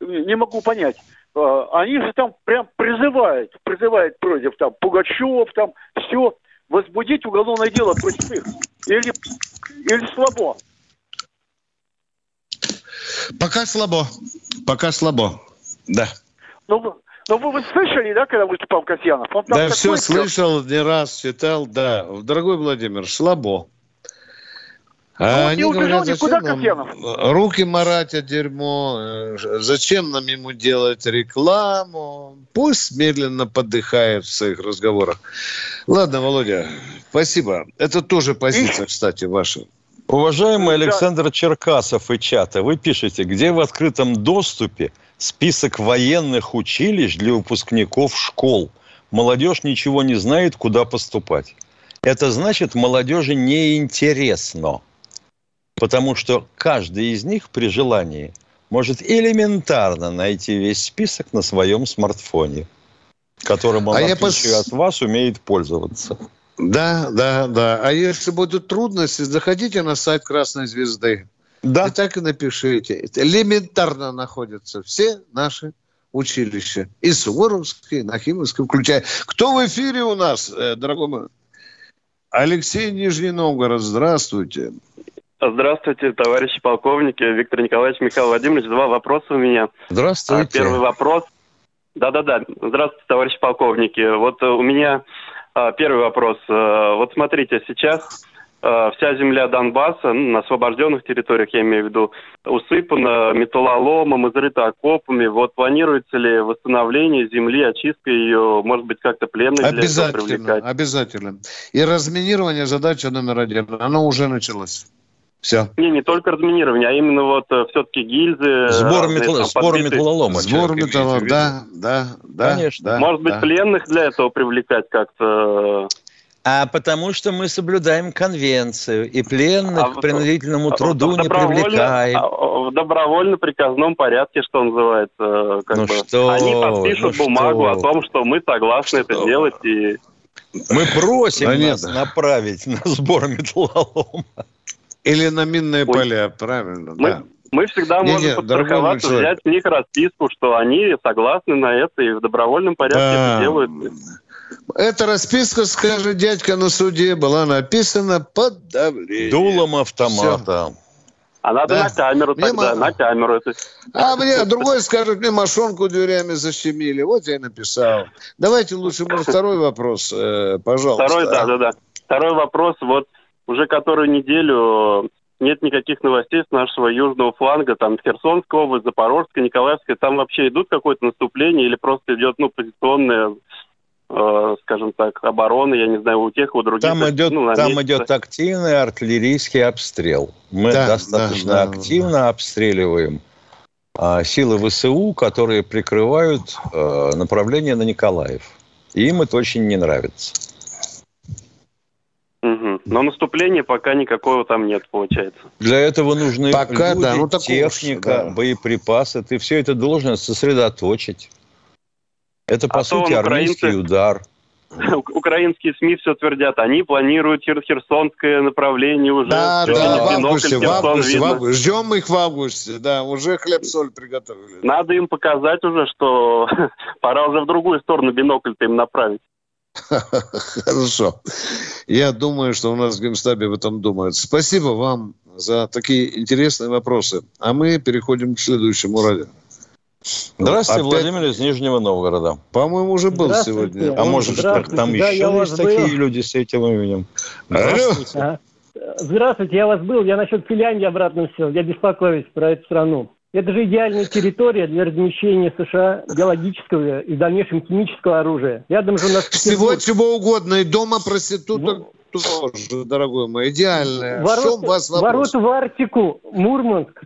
не могу понять. А, они же там прям призывают, призывают против там Пугачев, там все, возбудить уголовное дело против них. Или, или слабо? Пока слабо. Пока слабо. Да. Ну, ну, вы, вы слышали, да, когда выступал Касьянов? Он да, все слышал, не раз читал, да. Дорогой Владимир, слабо. А ну, они не говорят, зачем никуда, нам Касьянов. руки марать от дерьмо, зачем нам ему делать рекламу, пусть медленно подыхает в своих разговорах. Ладно, Володя, спасибо. Это тоже позиция, кстати, ваша. Уважаемый Александр Черкасов и чата, вы пишете, где в открытом доступе список военных училищ для выпускников школ. Молодежь ничего не знает, куда поступать. Это значит, молодежи неинтересно. Потому что каждый из них при желании может элементарно найти весь список на своем смартфоне, которым он, а в отличие пос... от вас, умеет пользоваться. Да, да, да. А если будут трудности, заходите на сайт Красной Звезды. Да. И так и напишите. Элементарно находятся все наши училища. И Суворовские, и Нахимовские, включая. Кто в эфире у нас, э, дорогой мой? Алексей Нижний Новгород, здравствуйте. Здравствуйте, товарищи полковники, Виктор Николаевич, Михаил Владимирович. Два вопроса у меня. Здравствуйте. А, первый вопрос. Да-да-да. Здравствуйте, товарищи полковники. Вот у меня а, первый вопрос. А, вот смотрите, сейчас Э, вся земля Донбасса, ну, на освобожденных территориях, я имею в виду, усыпана металлоломом, изрыта окопами. Вот планируется ли восстановление земли, очистка ее, может быть, как-то пленных обязательно, для этого привлекать? Обязательно. И разминирование задача номер один. Оно уже началось. Все. Не, не только разминирование, а именно вот э, все-таки гильзы. Сбор, разные, металл... там, сбор металлолома. Сбор виду. да, да, да. Конечно. да, Может быть, да. пленных для этого привлекать как-то? А потому что мы соблюдаем конвенцию, и пленных А к в- принудительному А труду в не добровольно- привлекаем. а, В добровольно-приказном порядке, что называется. Как Ну бы. что Они подпишут ну бумагу что о том, что мы согласны это Что делать. И... Мы просим Да нет. нас направить на сбор металлолома. Или на минные Ой. поля, правильно, Мы, да. мы всегда Не-не, можем мой подстраховаться, человек. взять с них расписку, что они согласны на это и в добровольном порядке Да. это делают. Эта расписка, скажет дядька на суде, была написана под давлением. Дулом автомата. А надо Да. на камеру Мне тогда, на камеру. Это... А мне другой скажет, мне мошонку дверями защемили. Вот я и написал. Давайте лучше, может, второй вопрос, э, пожалуйста. Второй, да, да, да. Второй вопрос. Вот уже которую неделю нет никаких новостей с нашего южного фланга, там Херсонская область, Запорожская, Николаевская, там вообще идут какое-то наступление или просто идет, ну, позиционная, э, скажем так, оборона, я не знаю, у тех, у других. Там идет, ну, там месте. идет активный артиллерийский обстрел. Мы Да, достаточно да, да, активно обстреливаем а, силы ВСУ, которые прикрывают э, направление на Николаев. И им это очень не нравится. Но наступления пока никакого там нет, получается. Для этого нужны Пока люди, да, ну техника, да. боеприпасы. Ты все это должен сосредоточить. Это, по А сути, армейский украинцы- удар. Украинские СМИ все твердят, они планируют Хер- Херсонское направление уже. Да, да, в бинокль августе, в августе, в августе. Ждем их в августе, да, уже хлеб-соль приготовили. Надо им показать уже, что пора уже в другую сторону бинокль-то им направить. Хорошо. Я думаю, что у нас в Генштабе об этом думают. Спасибо вам за такие интересные вопросы. А мы переходим к следующему радио. Здравствуйте, Опять- Владимир из Нижнего Новгорода. По-моему, уже был сегодня. А может, Здравствуйте. там Да, еще есть такие был. люди с этим именем? Здравствуйте. Ага. Здравствуйте, я вас был. Я насчет Финляндии обратно все. Я беспокоюсь про эту страну. Это же идеальная территория для размещения США биологического и в дальнейшем химического оружия. Рядом же у нас Всего Петербург. чего угодно. И дома проституток тоже, дорогой мой. Идеально. В чем вас вопрос? ворот в Арктику, Мурманск.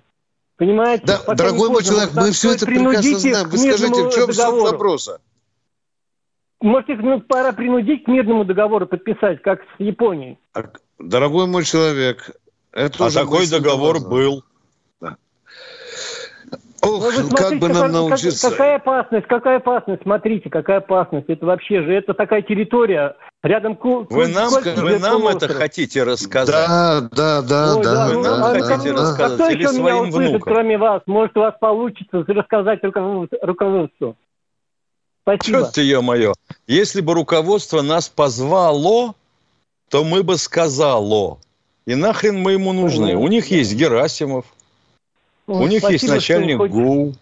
Понимаете? Да, Пока дорогой мой человек, мы все это прекрасно знаем. Вы скажите, в чем суть вопроса? Может, их ну, пора принудить к мирному договору подписать, как с Японией. Дорогой мой человек, это А уже такой договор был. Ох, Ну, вы ну как смотрите, бы нам как- научиться? какая опасность, какая опасность, смотрите, какая опасность. Это вообще же, это такая территория рядом... ку- Вы нам, вы нам это хотите рассказать? Да, да, да, Ой, да. Вы ну, нам а хотите как- а рассказать кто или еще меня своим услышит, внукам? кроме вас? Может, у вас получится рассказать руковод- руководству. Спасибо. Что ты, ё-моё? Если бы руководство нас позвало, то мы бы сказало. И нахрен мы ему нужны? У них есть Герасимов, Ну, у них есть спасибо, начальник что хоть- ГУ,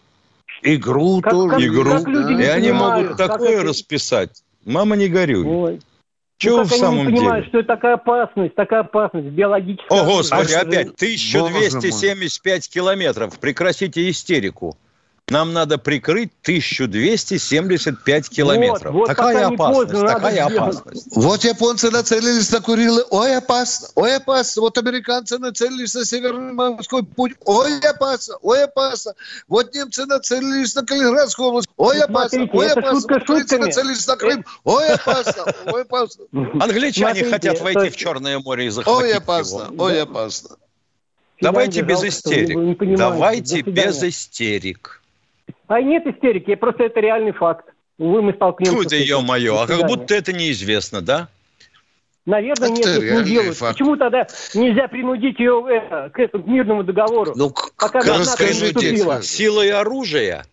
Игру Как- тоже. как- игру, как люди и они понимают, могут такое это- расписать. Мама, не горюй. Ой. Чего ну, в самом они не понимают, деле? что это такая опасность, такая опасность биологическая. О, Господи, А, опять Боже 1275 километров. Прекратите истерику. Нам надо прикрыть 1275 километров. вот такая пока не опасность, поздно, такая опасность. Вот японцы нацелились на Курилы. Ой, опасно, ой, опасно. Вот американцы нацелились на Северный морской путь. Ой, опасно, ой, опасно. Вот немцы нацелились на Калининградскую область. Ой, Ну, опасно, смотрите, ой, опасно. шутка Вот турцы шутками. нацелились на Крым. Ой, опасно, ой, опасно. Англичане Смотрите, хотят войти есть- в Черное море и захватить Ой, его. опасно, ой, опасно. Давайте без истерик. Давайте без истерик. А нет истерики, просто это реальный факт. Увы, мы столкнемся. Этим. ё-моё, а как будто это неизвестно, да? Наверное, нет, Это это не делают. факт. Почему тогда нельзя принудить ее это, к этому к мирному договору? Ну, Пока как война не скажите, наступила. Силой оружия?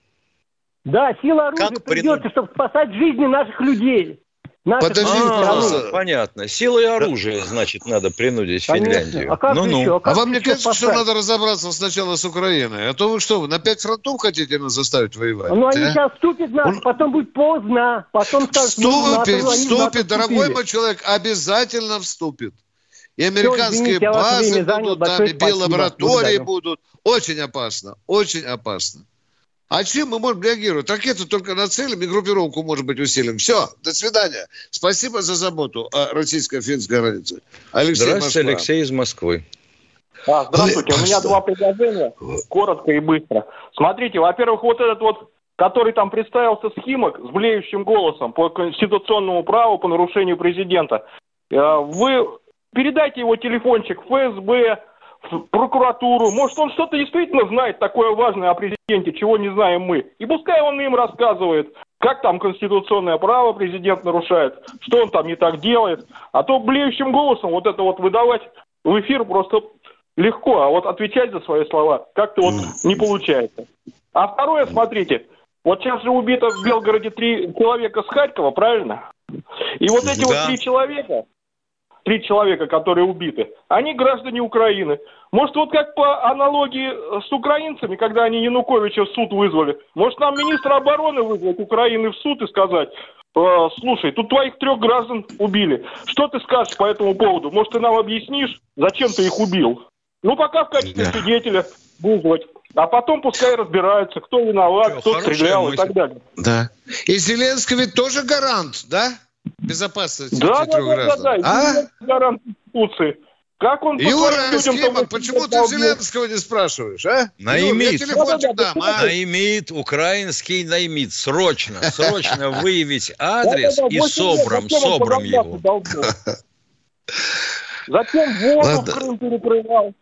Да, сила оружия Как придется, чтобы спасать жизни наших людей. Страны. пожалуйста. А, понятно. Силой оружия, значит, надо принудить Конечно. Финляндию. А как Ну-ну. еще? А как вам не кажется, что спасать? надо разобраться сначала с Украиной? А то вы что, вы на пять фронтов хотите нас заставить воевать? Ну, они а? сейчас вступят нас, Он- потом будет поздно. Потом скажут, ну, Вступит, они в НАТО вступит, дорогой мой человек, обязательно вступит. И американские извините, я ваше базы будут, там и биолаборатории Благодарю. будут. Очень опасно, очень опасно. А чем мы можем реагировать? Ракету только нацелим и группировку, может быть, усилим. Все, до свидания. Спасибо за заботу о российско-финской границе. Алексей Здравствуйте, Москва. Алексей из Москвы. А, здравствуйте, у меня два предложения, коротко и быстро. Смотрите, во-первых, вот этот вот, который там представился схимок с блеющим голосом по конституционному праву по нарушению президента, э, вы передайте его телефончик ФСБ, в прокуратуру. Может, он что-то действительно знает такое важное о президенте, чего не знаем мы. И пускай он им рассказывает, как там конституционное право президент нарушает, что он там не так делает. А то блеющим голосом вот это вот выдавать в эфир просто легко, а вот отвечать за свои слова как-то вот не получается. А второе, смотрите, вот сейчас же убито в Белгороде три человека с Харькова, правильно? И вот эти да. вот три человека, три человека, которые убиты, они граждане Украины. Может, вот как по аналогии с украинцами, когда они Януковича в суд вызвали, может, нам министра обороны вызвать Украины в суд и сказать, э, слушай, тут твоих трех граждан убили. Что ты скажешь по этому поводу? Может, ты нам объяснишь, зачем ты их убил? Ну, пока в качестве да. свидетеля вызвать. А потом пускай разбираются, кто виноват, Все, кто стрелял мысль. и так далее. Да. И Зеленский ведь тоже гарант, да? Безопасности да, да, да, да, да, а? Конституции. Как он Юра Схеман, почему ты Зеленского не спрашиваешь, а? Наймит. Ну, да, да, дам, а? Наймит, украинский наймит. Срочно, срочно выявить адрес и собрам, собрам его. Зачем воду в Крым перекрывал?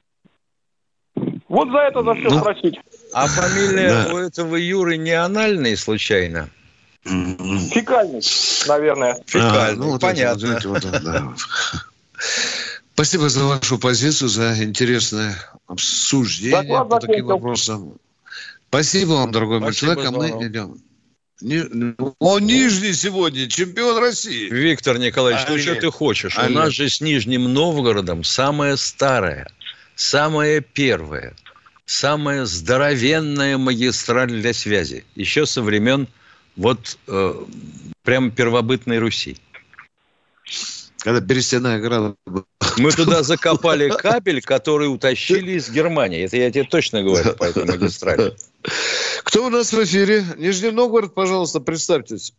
Вот за это за все ну, спросить. А фамилия у этого Юры не анальный случайно? Фекальный, наверное. Фекальный, а, ну, вот понятно. Это, вот, да. Спасибо за вашу позицию, за интересное обсуждение Доклад по таким вопросам. Спасибо вам, дорогой мой человек, а мы идем. Ни... Он Нижний сегодня, чемпион России. Виктор Николаевич, а, ну что ты хочешь? А, У нас же с Нижним Новгородом самая старая, самая первая, самая здоровенная магистраль для связи. Еще со времен вот э, прямо первобытной Руси. Когда берестяная ограда Мы туда закопали кабель, который утащили из Германии. Это я тебе точно говорю по этой магистрали. Кто у нас в эфире? Нижний Новгород, пожалуйста, представьтесь.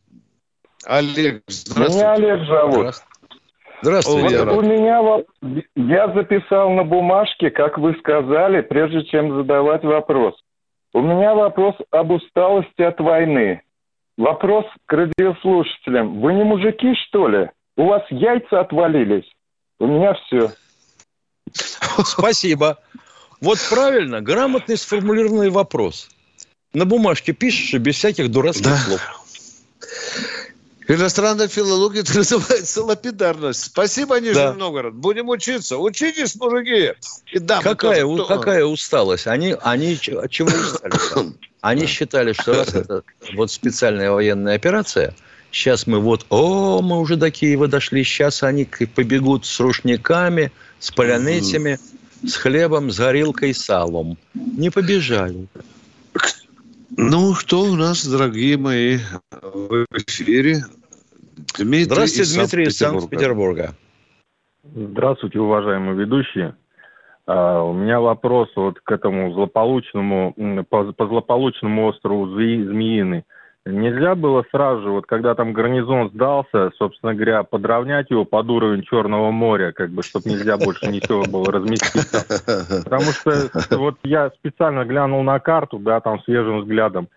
Олег, здравствуйте. Меня Олег зовут. Здравствуйте. Вот у меня я записал на бумажке, как вы сказали, прежде чем задавать вопрос. У меня вопрос об усталости от войны. Вопрос к радиослушателям. Вы не мужики, что ли? У вас яйца отвалились. У меня все. Спасибо. Вот правильно, грамотный сформулированный вопрос. На бумажке пишешь, без всяких дурацких да. слов. Иностранная филология это называется лапидарность. Спасибо, Нижний да. Новгород. Будем учиться. Учитесь, мужики. И дамы какая, тоже, какая усталость? Они, они чего устали? Они считали, что раз это вот специальная военная операция – Сейчас мы вот, о, мы уже до Киева дошли. Сейчас они побегут с рушниками, с полянетями, с хлебом, с горилкой, салом. Не побежали. Ну, кто у нас, дорогие мои, в эфире? Дмитрий Здравствуйте, из Дмитрий из Санкт-Петербурга. Здравствуйте, уважаемые ведущие. Uh, у меня вопрос вот к этому злополучному, по, по злополучному острову Змеиный. Нельзя было сразу же, вот когда там гарнизон сдался, собственно говоря, подровнять его под уровень Черного моря, как бы, чтобы нельзя больше ничего было разместить Потому что вот я специально глянул на карту, да, там свежим взглядом,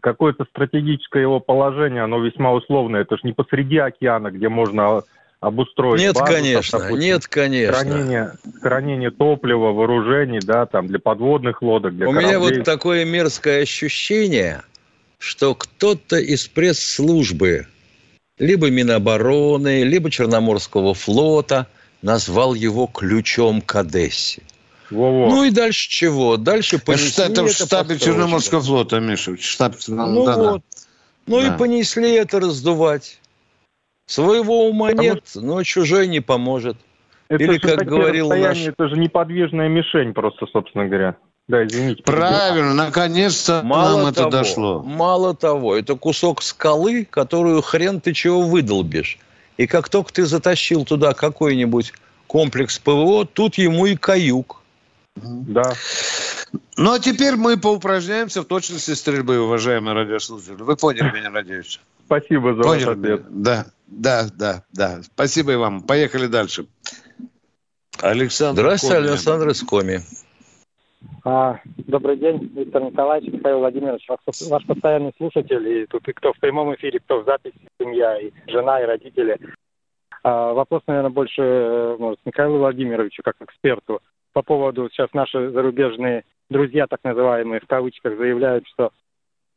какое-то стратегическое его положение, оно весьма условное. Это же не посреди океана, где можно обустроить Нет, базу, конечно, там, допустим, нет, конечно. Хранение, хранение топлива, вооружений, да, там, для подводных лодок, для У кораблей. меня вот такое мерзкое ощущение – что кто-то из пресс-службы либо Минобороны, либо Черноморского флота назвал его ключом к Одессе. Во-во. Ну и дальше чего? Дальше понесли это, это в штабе Черноморского флота, Миша. Штаб... Ну да, вот. Да. Ну да. и понесли это раздувать. Своего ума Потому... нет, но чужой не поможет. Это Или, как говорил наш... Это же неподвижная мишень просто, собственно говоря. Да, извините. Правильно, наконец-то мало нам того, это дошло. Мало того, это кусок скалы, которую хрен ты чего выдолбишь. И как только ты затащил туда какой-нибудь комплекс ПВО, тут ему и каюк. Да. Ну, а теперь мы поупражняемся в точности стрельбы, уважаемые радиослушатели. Вы поняли меня, надеюсь? Спасибо за Понял ваш ответ. Да, да, да, да. Спасибо и вам. Поехали дальше. Александр Здравствуйте, Коми. Александр из Коми. А, добрый день, Виктор Николаевич, Михаил Владимирович, ваш, ваш постоянный слушатель, и тут и кто в прямом эфире, кто в записи, семья, и жена, и родители. А, вопрос, наверное, больше, э, может, Михаилу Владимировичу, как эксперту, по поводу сейчас наши зарубежные друзья, так называемые, в кавычках, заявляют, что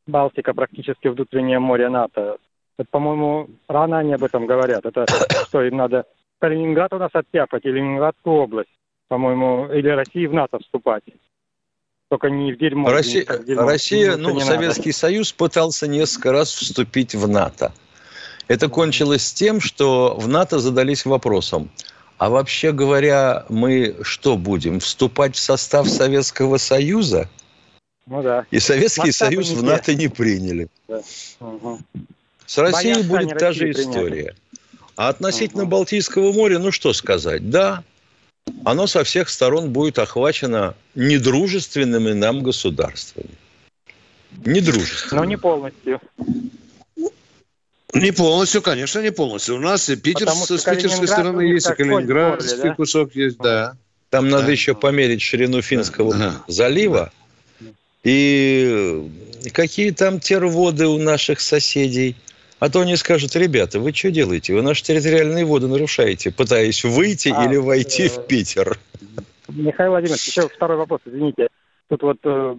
Балтика практически внутреннее море НАТО. Это, по-моему, рано они об этом говорят. Это что, им надо Калининград у нас оттяпать, или Ленинградскую область, по-моему, или России в НАТО вступать. Только не в дерьмо. Россия, в дерьмо. Россия ну, не Советский Союз пытался несколько раз вступить в НАТО. Это кончилось тем, что в НАТО задались вопросом, а вообще говоря, мы что будем, вступать в состав Советского Союза? Ну да. И Советский Масштабы Союз в. НАТО не приняли. Да. С Россией Боятся будет та же история. А относительно Балтийского моря, ну что сказать, да, оно со всех сторон будет охвачено недружественными нам государствами. Недружественными. Но не полностью. Не полностью, конечно, не полностью. У нас и Питер, Потому с, что с питерской стороны есть, и Калининградский горле, да? кусок есть, да. Там надо Да. еще померить ширину Финского залива. И какие там терводы у наших соседей. А то они скажут, ребята, вы что делаете? Вы наши территориальные воды нарушаете, пытаясь выйти А, или войти э, в Питер. Михаил Владимирович, еще второй вопрос, извините. Тут вот э,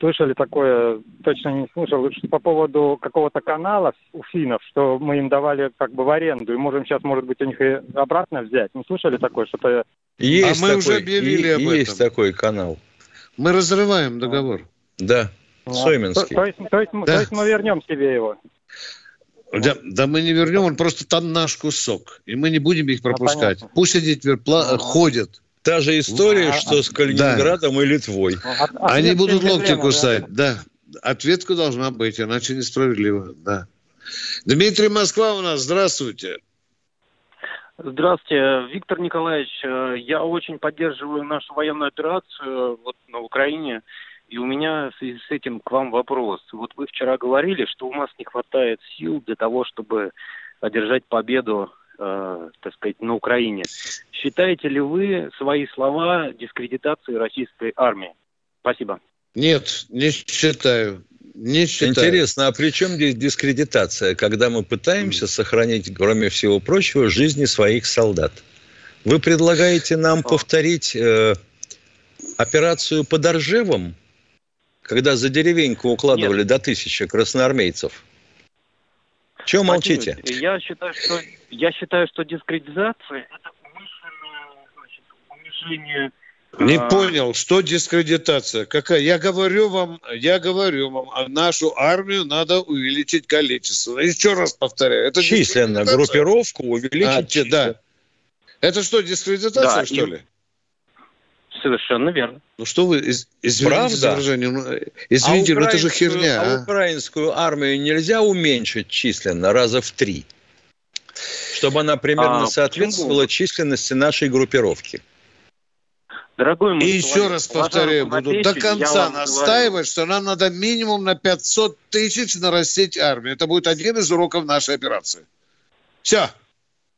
слышали такое, точно не слышал, что по поводу какого-то канала у финнов, что мы им давали как бы в аренду, и можем сейчас, может быть, у них и обратно взять. Не слышали такое, что-то... Есть а мы такой, уже объявили и- об есть этом. такой канал. Мы разрываем договор. Да, А, Сойминский. То, то есть, то, есть, Да. то есть мы вернем себе его. Да, да мы не вернем, он просто там наш кусок. И мы не будем их пропускать. понятно. Пусть они теперь пла- ходят. Та же история, что с Калининградом и Литвой. От- Они будут локти проблемам, кусать, да. Ответка должна быть, иначе несправедливо, да. Дмитрий Москва у нас, здравствуйте. Здравствуйте, Виктор Николаевич. э, Я очень поддерживаю нашу военную операцию вот на Украине. И у меня в связи с этим к вам вопрос. Вот вы вчера говорили, что у нас не хватает сил для того, чтобы одержать победу, э, так сказать, на Украине. Считаете ли вы свои слова дискредитацией российской армии? Спасибо. Нет, не считаю. Не считаю. Интересно, а при чем здесь дискредитация, когда мы пытаемся сохранить, кроме всего прочего, жизни своих солдат? Вы предлагаете нам повторить э, операцию под Оржевом, когда за деревеньку укладывали до тысячи красноармейцев? Чего молчите? Владимир, Я считаю, что я считаю, что дискредитация это умышленное унижение Не а, понял, что дискредитация? Какая? Я говорю вам, я говорю вам, а нашу армию надо увеличить количество. Еще раз повторяю. Это Численно, группировку увеличить. А, да. Это что, дискредитация, Да, что и- ли? Совершенно верно. Ну что вы, из- извините Правда? за выражение, ну, извините, а ну это же украинскую- херня. А а? украинскую армию нельзя уменьшить численно раза в три, чтобы она примерно А, соответствовала численности нашей группировки. Дорогой мой И еще раз повторяю, буду до конца настаивать, что нам надо минимум на 500 тысяч нарастить армию. Это будет один из уроков нашей операции. Все. говорю.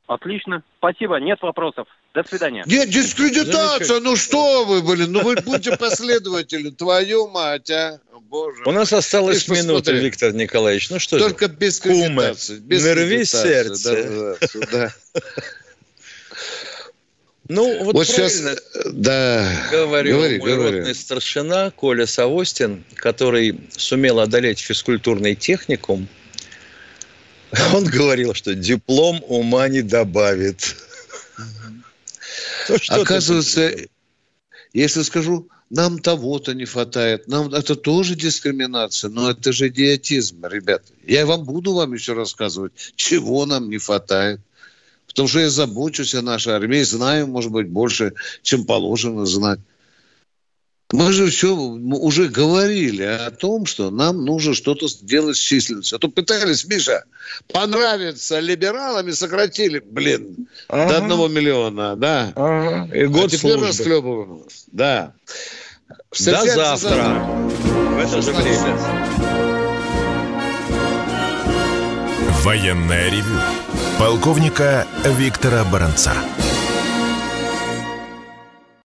Отлично. Спасибо. Нет вопросов. До свидания. Нет, дискредитация, ну что вы, блин, ну вы будьте последовательны, твою мать, а, боже. У нас осталась Ты минута, посмотри. Виктор Николаевич. Ну что же, Только без кредитации. без не рви кредитации, сердце. да, да. Ну, вот, Вот сейчас, правильно да, говорю, говори, мой говори. ротный старшина Коля Савостин, который сумел одолеть физкультурный техникум, он говорил, что диплом ума не добавит. Ты Оказывается, если скажу, нам того-то не хватает, нам это тоже дискриминация, но это же идиотизм, ребята. Я вам буду вам еще рассказывать, чего нам не хватает. Потому что я забочусь о нашей армии, знаю, может быть, больше, чем положено знать. Мы же все уже говорили о том, что нам нужно что-то сделать с численностью. А то пытались, Миша, понравиться либералам и сократили, блин, до Ага. одного миллиона, да. И год а теперь службы. расхлебываем. Да. До Встречаемся завтра. В это же время. Военное ревю полковника Виктора Баранца.